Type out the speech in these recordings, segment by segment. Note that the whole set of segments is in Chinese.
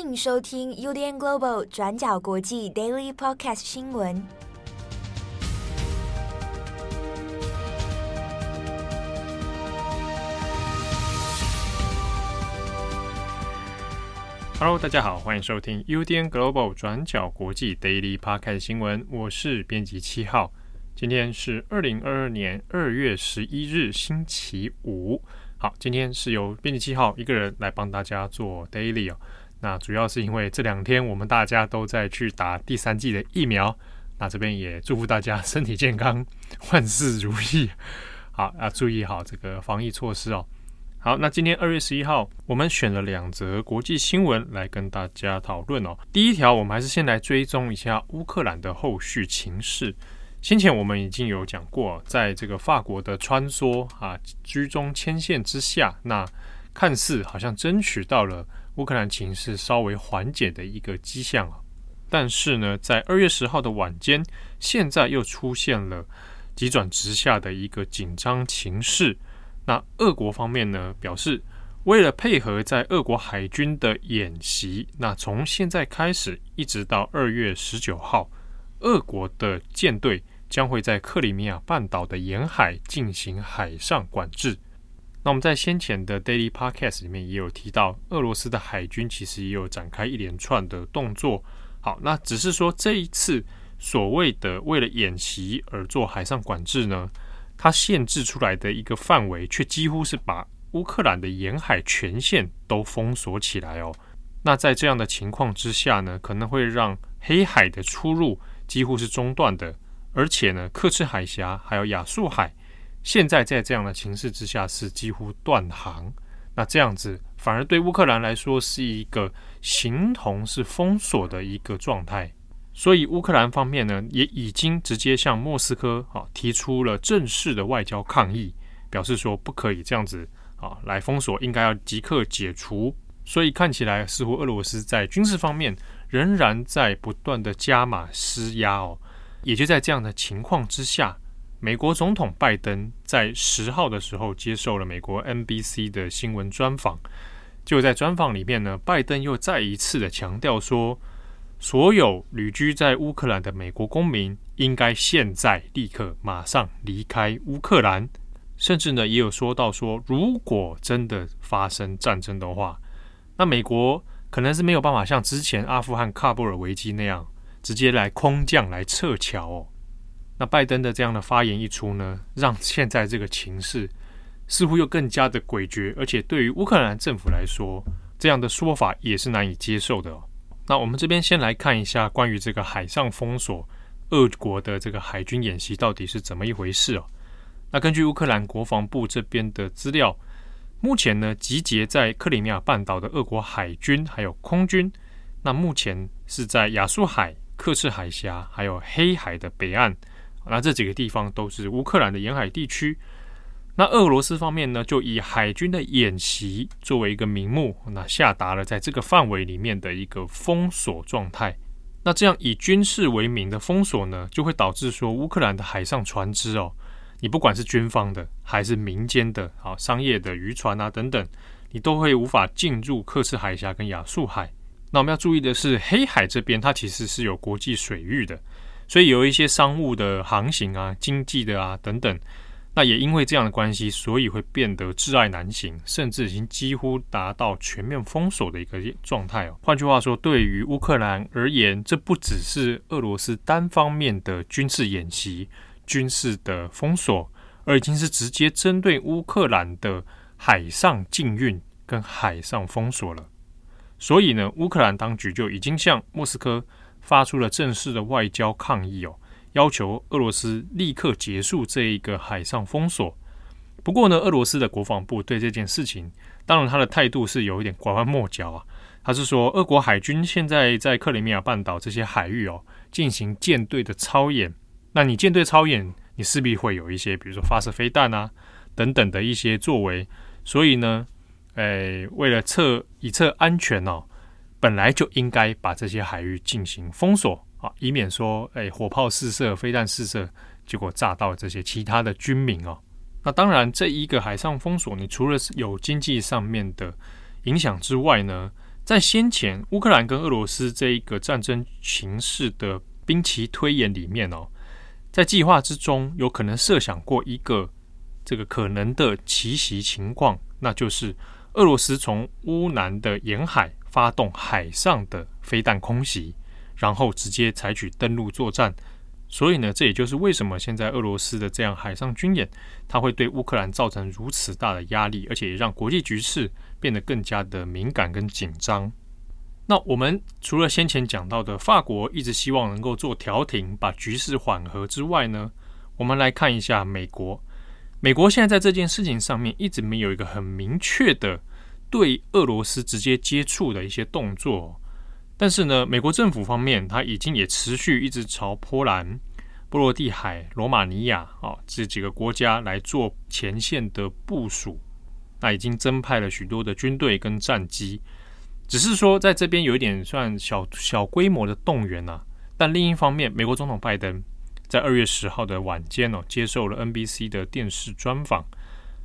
迎收听 UDN Global 转角国际 Daily Podcast 新闻。Hello，大家好，欢迎收听 UDN Global 转角国际 Daily Podcast 新闻。我是编辑七号，今天是二零二二年二月十一日，星期五。好，今天是由编辑七号一个人来帮大家做 daily 哦。那主要是因为这两天我们大家都在去打第三剂的疫苗，那这边也祝福大家身体健康，万事如意。好，要注意好这个防疫措施哦。好，那今天二月十一号，我们选了两则国际新闻来跟大家讨论哦。第一条，我们还是先来追踪一下乌克兰的后续情势。先前我们已经有讲过，在这个法国的穿梭啊，居中牵线之下，那看似好像争取到了乌克兰情势稍微缓解的一个迹象啊。但是呢，在二月十号的晚间，现在又出现了急转直下的一个紧张情势。那俄国方面呢，表示为了配合在俄国海军的演习，那从现在开始一直到二月十九号。俄国的舰队将会在克里米亚半岛的沿海进行海上管制。那我们在先前的 Daily Podcast 里面也有提到，俄罗斯的海军其实也有展开一连串的动作。好，那只是说这一次所谓的为了演习而做海上管制呢，它限制出来的一个范围，却几乎是把乌克兰的沿海全线都封锁起来哦。那在这样的情况之下呢，可能会让黑海的出入。几乎是中断的，而且呢，克赤海峡还有亚速海，现在在这样的情势之下是几乎断航。那这样子反而对乌克兰来说是一个形同是封锁的一个状态。所以乌克兰方面呢，也已经直接向莫斯科啊提出了正式的外交抗议，表示说不可以这样子啊来封锁，应该要即刻解除。所以看起来似乎俄罗斯在军事方面。仍然在不断的加码施压哦，也就在这样的情况之下，美国总统拜登在十号的时候接受了美国 NBC 的新闻专访。就在专访里面呢，拜登又再一次的强调说，所有旅居在乌克兰的美国公民应该现在立刻马上离开乌克兰，甚至呢也有说到说，如果真的发生战争的话，那美国。可能是没有办法像之前阿富汗喀布尔危机那样直接来空降来撤侨哦。那拜登的这样的发言一出呢，让现在这个情势似乎又更加的诡谲，而且对于乌克兰政府来说，这样的说法也是难以接受的哦。那我们这边先来看一下关于这个海上封锁，俄国的这个海军演习到底是怎么一回事哦。那根据乌克兰国防部这边的资料。目前呢，集结在克里米亚半岛的俄国海军还有空军，那目前是在亚速海、刻赤海峡还有黑海的北岸，那这几个地方都是乌克兰的沿海地区。那俄罗斯方面呢，就以海军的演习作为一个名目，那下达了在这个范围里面的一个封锁状态。那这样以军事为名的封锁呢，就会导致说乌克兰的海上船只哦。你不管是军方的还是民间的，好商业的渔船啊等等，你都会无法进入刻赤海峡跟亚速海。那我们要注意的是，黑海这边它其实是有国际水域的，所以有一些商务的航行啊、经济的啊等等，那也因为这样的关系，所以会变得窒碍难行，甚至已经几乎达到全面封锁的一个状态哦。换句话说，对于乌克兰而言，这不只是俄罗斯单方面的军事演习。军事的封锁，而已经是直接针对乌克兰的海上禁运跟海上封锁了。所以呢，乌克兰当局就已经向莫斯科发出了正式的外交抗议哦，要求俄罗斯立刻结束这一个海上封锁。不过呢，俄罗斯的国防部对这件事情，当然他的态度是有一点拐弯抹角啊。他是说，俄国海军现在在克里米亚半岛这些海域哦，进行舰队的操演。那你舰队操演，你势必会有一些，比如说发射飞弹啊等等的一些作为。所以呢，诶，为了测以测安全哦，本来就应该把这些海域进行封锁啊，以免说，诶，火炮试射、飞弹试射，结果炸到这些其他的军民哦。那当然，这一个海上封锁，你除了是有经济上面的影响之外呢，在先前乌克兰跟俄罗斯这一个战争形势的兵棋推演里面哦，在计划之中有可能设想过一个这个可能的奇袭情况，那就是俄罗斯从乌南的沿海发动海上的飞弹空袭，然后直接采取登陆作战。所以呢，这也就是为什么现在俄罗斯的这样海上军演，它会对乌克兰造成如此大的压力，而且也让国际局势变得更加的敏感跟紧张。那我们除了先前讲到的法国一直希望能够做调停，把局势缓和之外呢，我们来看一下美国。美国现在在这件事情上面一直没有一个很明确的对俄罗斯直接接触的一些动作。但是呢，美国政府方面，它已经也持续一直朝波兰、波罗的海、罗马尼亚啊这几个国家来做前线的部署。那已经增派了许多的军队跟战机，只是说在这边有一点算小小规模的动员啊。但另一方面，美国总统拜登在二月十号的晚间哦，接受了 NBC 的电视专访。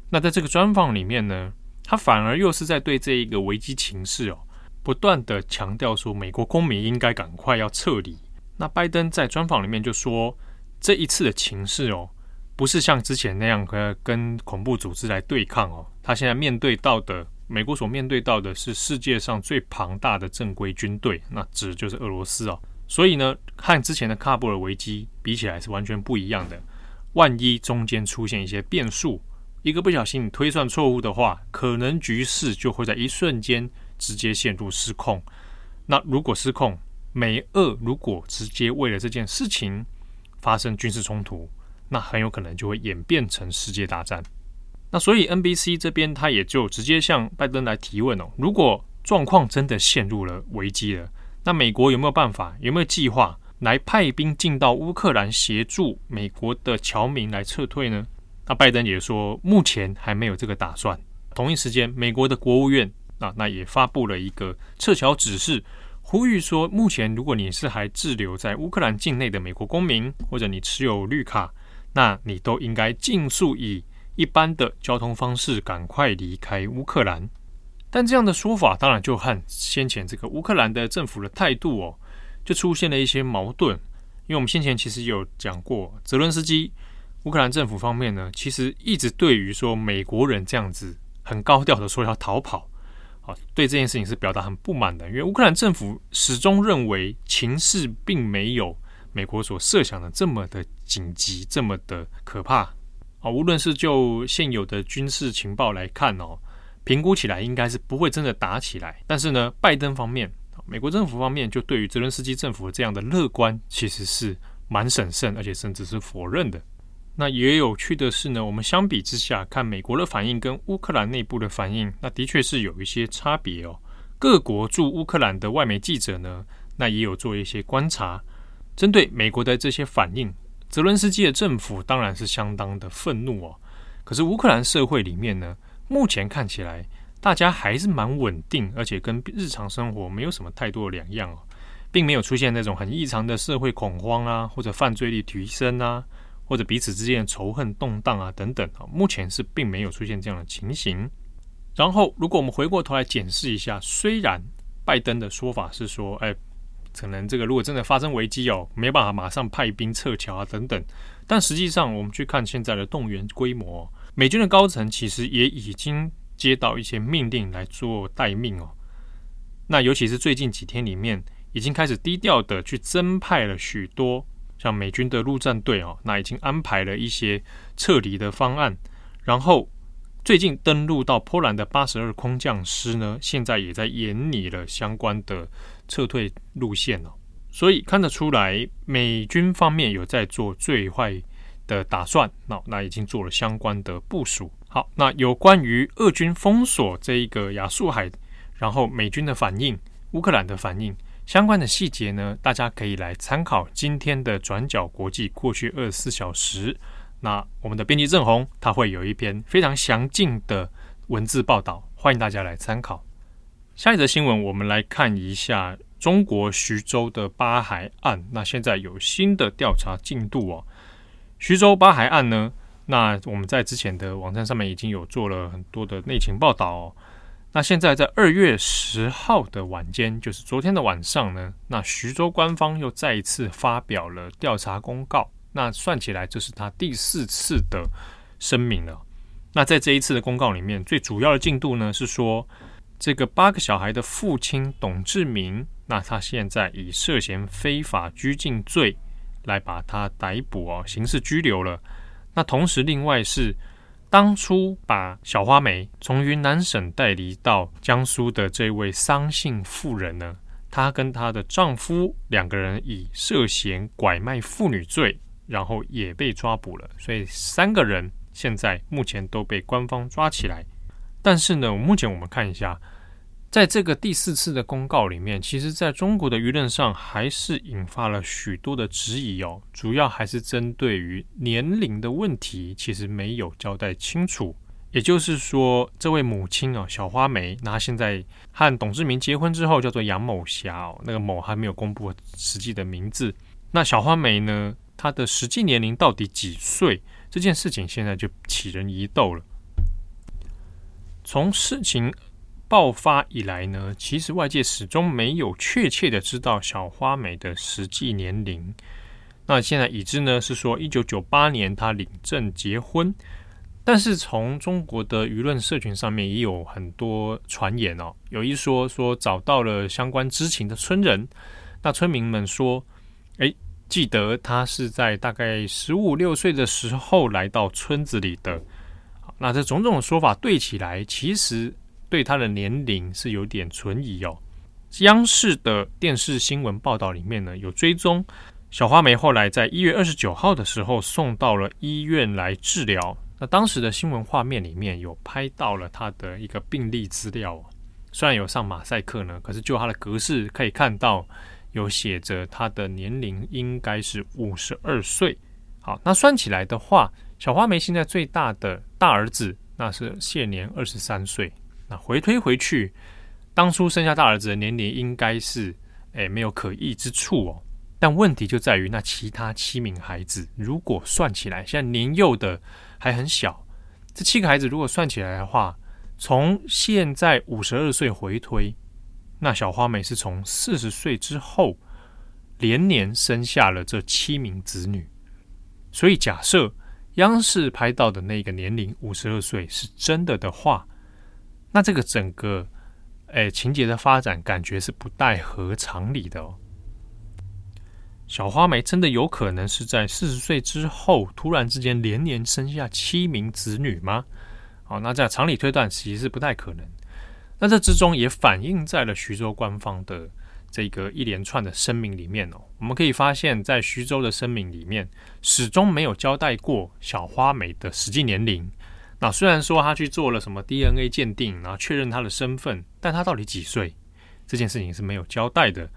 那在这个专访里面呢，他反而又是在对这一个危机情势哦。不断的强调说，美国公民应该赶快要撤离。那拜登在专访里面就说，这一次的情势哦，不是像之前那样跟恐怖组织来对抗哦。他现在面对到的，美国所面对到的是世界上最庞大的正规军队，那指就是俄罗斯哦。所以呢，和之前的喀布尔危机比起来是完全不一样的。万一中间出现一些变数，一个不小心你推算错误的话，可能局势就会在一瞬间。直接陷入失控。那如果失控，美俄如果直接为了这件事情发生军事冲突，那很有可能就会演变成世界大战。那所以 NBC 这边他也就直接向拜登来提问哦：如果状况真的陷入了危机了，那美国有没有办法，有没有计划来派兵进到乌克兰协助美国的侨民来撤退呢？那拜登也说，目前还没有这个打算。同一时间，美国的国务院。啊，那也发布了一个撤侨指示，呼吁说，目前如果你是还滞留在乌克兰境内的美国公民，或者你持有绿卡，那你都应该尽速以一般的交通方式赶快离开乌克兰。但这样的说法，当然就和先前这个乌克兰的政府的态度哦，就出现了一些矛盾。因为我们先前其实有讲过，泽伦斯基乌克兰政府方面呢，其实一直对于说美国人这样子很高调的说要逃跑。啊，对这件事情是表达很不满的，因为乌克兰政府始终认为情势并没有美国所设想的这么的紧急，这么的可怕。啊，无论是就现有的军事情报来看哦，评估起来应该是不会真的打起来。但是呢，拜登方面，美国政府方面就对于泽伦斯基政府这样的乐观，其实是蛮审慎，而且甚至是否认的。那也有趣的是呢，我们相比之下看美国的反应跟乌克兰内部的反应，那的确是有一些差别哦。各国驻乌克兰的外媒记者呢，那也有做一些观察，针对美国的这些反应，泽伦斯基的政府当然是相当的愤怒哦。可是乌克兰社会里面呢，目前看起来大家还是蛮稳定，而且跟日常生活没有什么太多的两样哦，并没有出现那种很异常的社会恐慌啊，或者犯罪率提升啊。或者彼此之间的仇恨动荡啊，等等啊，目前是并没有出现这样的情形。然后，如果我们回过头来检视一下，虽然拜登的说法是说，哎，可能这个如果真的发生危机哦，没办法马上派兵撤侨啊，等等，但实际上我们去看现在的动员规模，美军的高层其实也已经接到一些命令来做待命哦。那尤其是最近几天里面，已经开始低调的去增派了许多。像美军的陆战队哦，那已经安排了一些撤离的方案。然后最近登陆到波兰的八十二空降师呢，现在也在研拟了相关的撤退路线哦。所以看得出来，美军方面有在做最坏的打算，那那已经做了相关的部署。好，那有关于俄军封锁这一个亚速海，然后美军的反应，乌克兰的反应。相关的细节呢，大家可以来参考今天的转角国际过去二十四小时。那我们的编辑郑红他会有一篇非常详尽的文字报道，欢迎大家来参考。下一则新闻，我们来看一下中国徐州的八海案。那现在有新的调查进度哦。徐州八海案呢，那我们在之前的网站上面已经有做了很多的内情报道哦。那现在在二月十号的晚间，就是昨天的晚上呢，那徐州官方又再一次发表了调查公告。那算起来，这是他第四次的声明了。那在这一次的公告里面，最主要的进度呢是说，这个八个小孩的父亲董志明，那他现在以涉嫌非法拘禁罪来把他逮捕哦，刑事拘留了。那同时，另外是当初把小花梅从云南省带离到江苏的这位桑姓妇人呢，她跟她的丈夫两个人以涉嫌拐卖妇女罪，然后也被抓捕了。所以三个人。现在目前都被官方抓起来，但是呢，目前我们看一下，在这个第四次的公告里面，其实在中国的舆论上还是引发了许多的质疑哦。主要还是针对于年龄的问题，其实没有交代清楚。也就是说，这位母亲哦，小花梅，那现在和董志明结婚之后，叫做杨某霞哦，那个某还没有公布实际的名字。那小花梅呢，她的实际年龄到底几岁？这件事情现在就起人疑窦了。从事情爆发以来呢，其实外界始终没有确切的知道小花美的实际年龄。那现在已知呢是说，一九九八年她领证结婚，但是从中国的舆论社群上面也有很多传言哦，有一说说找到了相关知情的村人，那村民们说，哎。记得他是在大概十五六岁的时候来到村子里的。那这种种说法对起来，其实对他的年龄是有点存疑哦。央视的电视新闻报道里面呢，有追踪小花梅后来在一月二十九号的时候送到了医院来治疗。那当时的新闻画面里面有拍到了他的一个病历资料，虽然有上马赛克呢，可是就他的格式可以看到。有写着他的年龄应该是五十二岁。好，那算起来的话，小花梅现在最大的大儿子那是现年二十三岁。那回推回去，当初生下大儿子的年龄应该是诶没有可疑之处哦。但问题就在于那其他七名孩子，如果算起来，现在年幼的还很小，这七个孩子如果算起来的话，从现在五十二岁回推。那小花梅是从四十岁之后连年生下了这七名子女，所以假设央视拍到的那个年龄五十二岁是真的的话，那这个整个诶情节的发展感觉是不太合常理的哦。小花梅真的有可能是在四十岁之后突然之间连年生下七名子女吗？好，那这样常理推断其实是不太可能。那这之中也反映在了徐州官方的这个一连串的声明里面哦。我们可以发现，在徐州的声明里面，始终没有交代过小花梅的实际年龄。那虽然说他去做了什么 DNA 鉴定，然后确认他的身份，但他到底几岁？这件事情是没有交代的。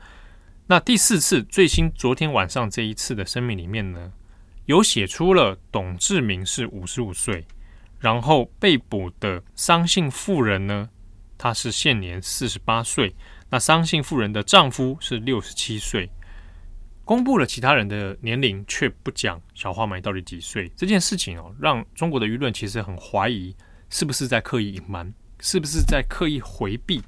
那第四次最新昨天晚上这一次的声明里面呢，有写出了董志明是五十五岁，然后被捕的桑姓妇人呢，她是现年四十八岁，那桑姓妇人的丈夫是六十七岁。公布了其他人的年龄，却不讲小花梅到底几岁。这件事情哦，让中国的舆论其实很怀疑，是不是在刻意隐瞒，是不是在刻意回避？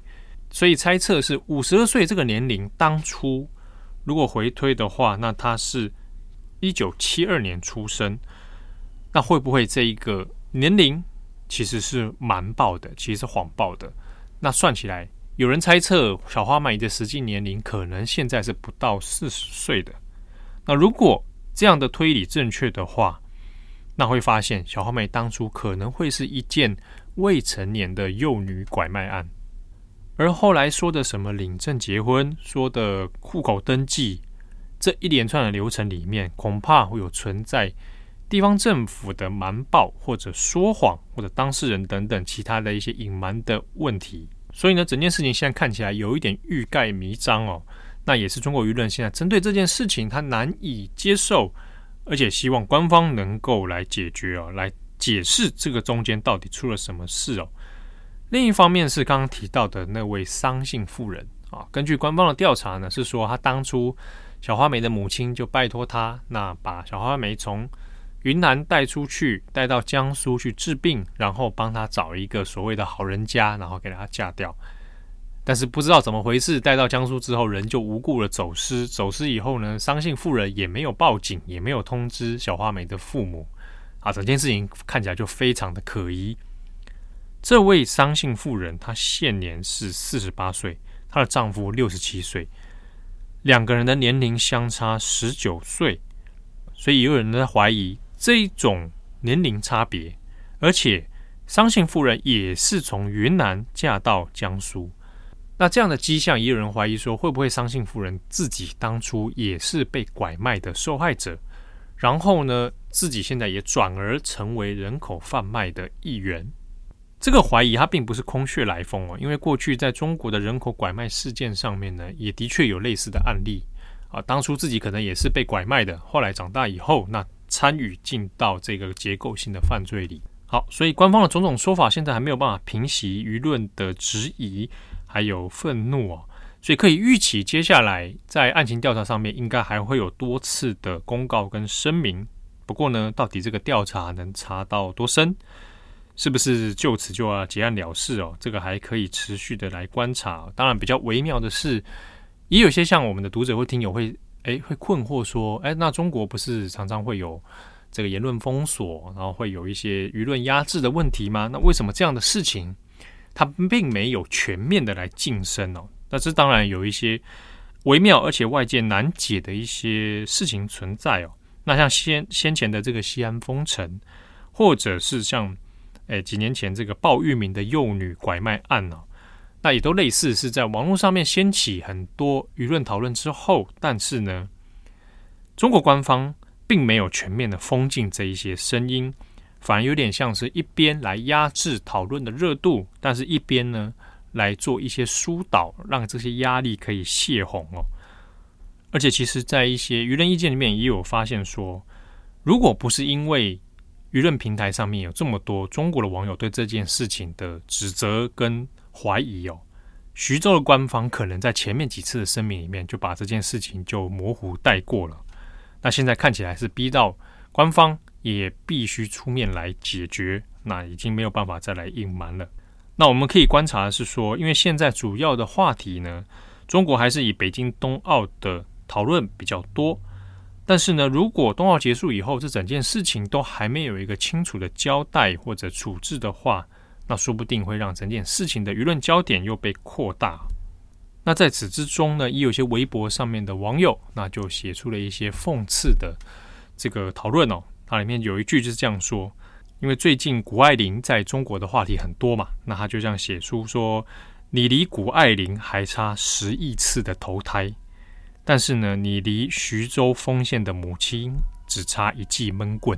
所以猜测是五十二岁这个年龄，当初如果回推的话，那他是一九七二年出生，那会不会这一个年龄其实是瞒报的，其实是谎报的？那算起来，有人猜测小花妹的实际年龄可能现在是不到四十岁的。那如果这样的推理正确的话，那会发现小花妹当初可能会是一件未成年的幼女拐卖案，而后来说的什么领证结婚、说的户口登记这一连串的流程里面，恐怕会有存在地方政府的瞒报或者说谎，或者当事人等等其他的一些隐瞒的问题。所以呢，整件事情现在看起来有一点欲盖弥彰哦。那也是中国舆论现在针对这件事情，他难以接受，而且希望官方能够来解决哦，来解释这个中间到底出了什么事哦。另一方面是刚刚提到的那位桑姓妇人啊，根据官方的调查呢，是说他当初小花梅的母亲就拜托他，那把小花梅从云南带出去，带到江苏去治病，然后帮他找一个所谓的好人家，然后给他嫁掉。但是不知道怎么回事，带到江苏之后，人就无故的走失。走失以后呢，桑姓妇人也没有报警，也没有通知小花梅的父母。啊，整件事情看起来就非常的可疑。这位桑姓妇人，她现年是四十八岁，她的丈夫六十七岁，两个人的年龄相差十九岁，所以也有人在怀疑这一种年龄差别，而且商姓妇人也是从云南嫁到江苏。那这样的迹象，也有人怀疑说，会不会商姓妇人自己当初也是被拐卖的受害者，然后呢，自己现在也转而成为人口贩卖的一员？这个怀疑它并不是空穴来风哦，因为过去在中国的人口拐卖事件上面呢，也的确有类似的案例啊。当初自己可能也是被拐卖的，后来长大以后，那参与进到这个结构性的犯罪里。好，所以官方的种种说法，现在还没有办法平息舆论的质疑。还有愤怒哦，所以可以预期，接下来在案情调查上面，应该还会有多次的公告跟声明。不过呢，到底这个调查能查到多深，是不是就此就要结案了事哦？这个还可以持续的来观察。当然，比较微妙的是，也有些像我们的读者或听友会诶会困惑说，诶，那中国不是常常会有这个言论封锁，然后会有一些舆论压制的问题吗？那为什么这样的事情？它并没有全面的来晋升哦，那这当然有一些微妙而且外界难解的一些事情存在哦。那像先先前的这个西安封城，或者是像诶几年前这个鲍玉明的幼女拐卖案哦，那也都类似是在网络上面掀起很多舆论讨论之后，但是呢，中国官方并没有全面的封禁这一些声音。反而有点像是一边来压制讨论的热度，但是一边呢来做一些疏导，让这些压力可以泄洪哦。而且，其实，在一些舆论意见里面也有发现说，如果不是因为舆论平台上面有这么多中国的网友对这件事情的指责跟怀疑哦，徐州的官方可能在前面几次的声明里面就把这件事情就模糊带过了。那现在看起来是逼到官方。也必须出面来解决，那已经没有办法再来隐瞒了。那我们可以观察的是说，因为现在主要的话题呢，中国还是以北京冬奥的讨论比较多。但是呢，如果冬奥结束以后，这整件事情都还没有一个清楚的交代或者处置的话，那说不定会让整件事情的舆论焦点又被扩大。那在此之中呢，也有些微博上面的网友，那就写出了一些讽刺的这个讨论哦。它里面有一句就是这样说，因为最近谷爱凌在中国的话题很多嘛，那他就这样写出说：“你离谷爱凌还差十亿次的投胎，但是呢，你离徐州丰县的母亲只差一记闷棍。”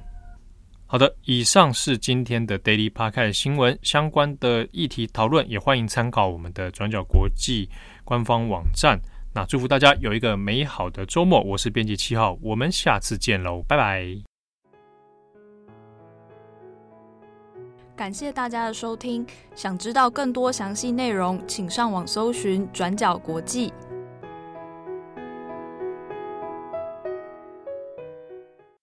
好的，以上是今天的 Daily Podcast 新闻相关的议题讨论，也欢迎参考我们的转角国际官方网站。那祝福大家有一个美好的周末，我是编辑七号，我们下次见喽，拜拜。感谢大家的收听，想知道更多详细内容，请上网搜寻“转角国际”。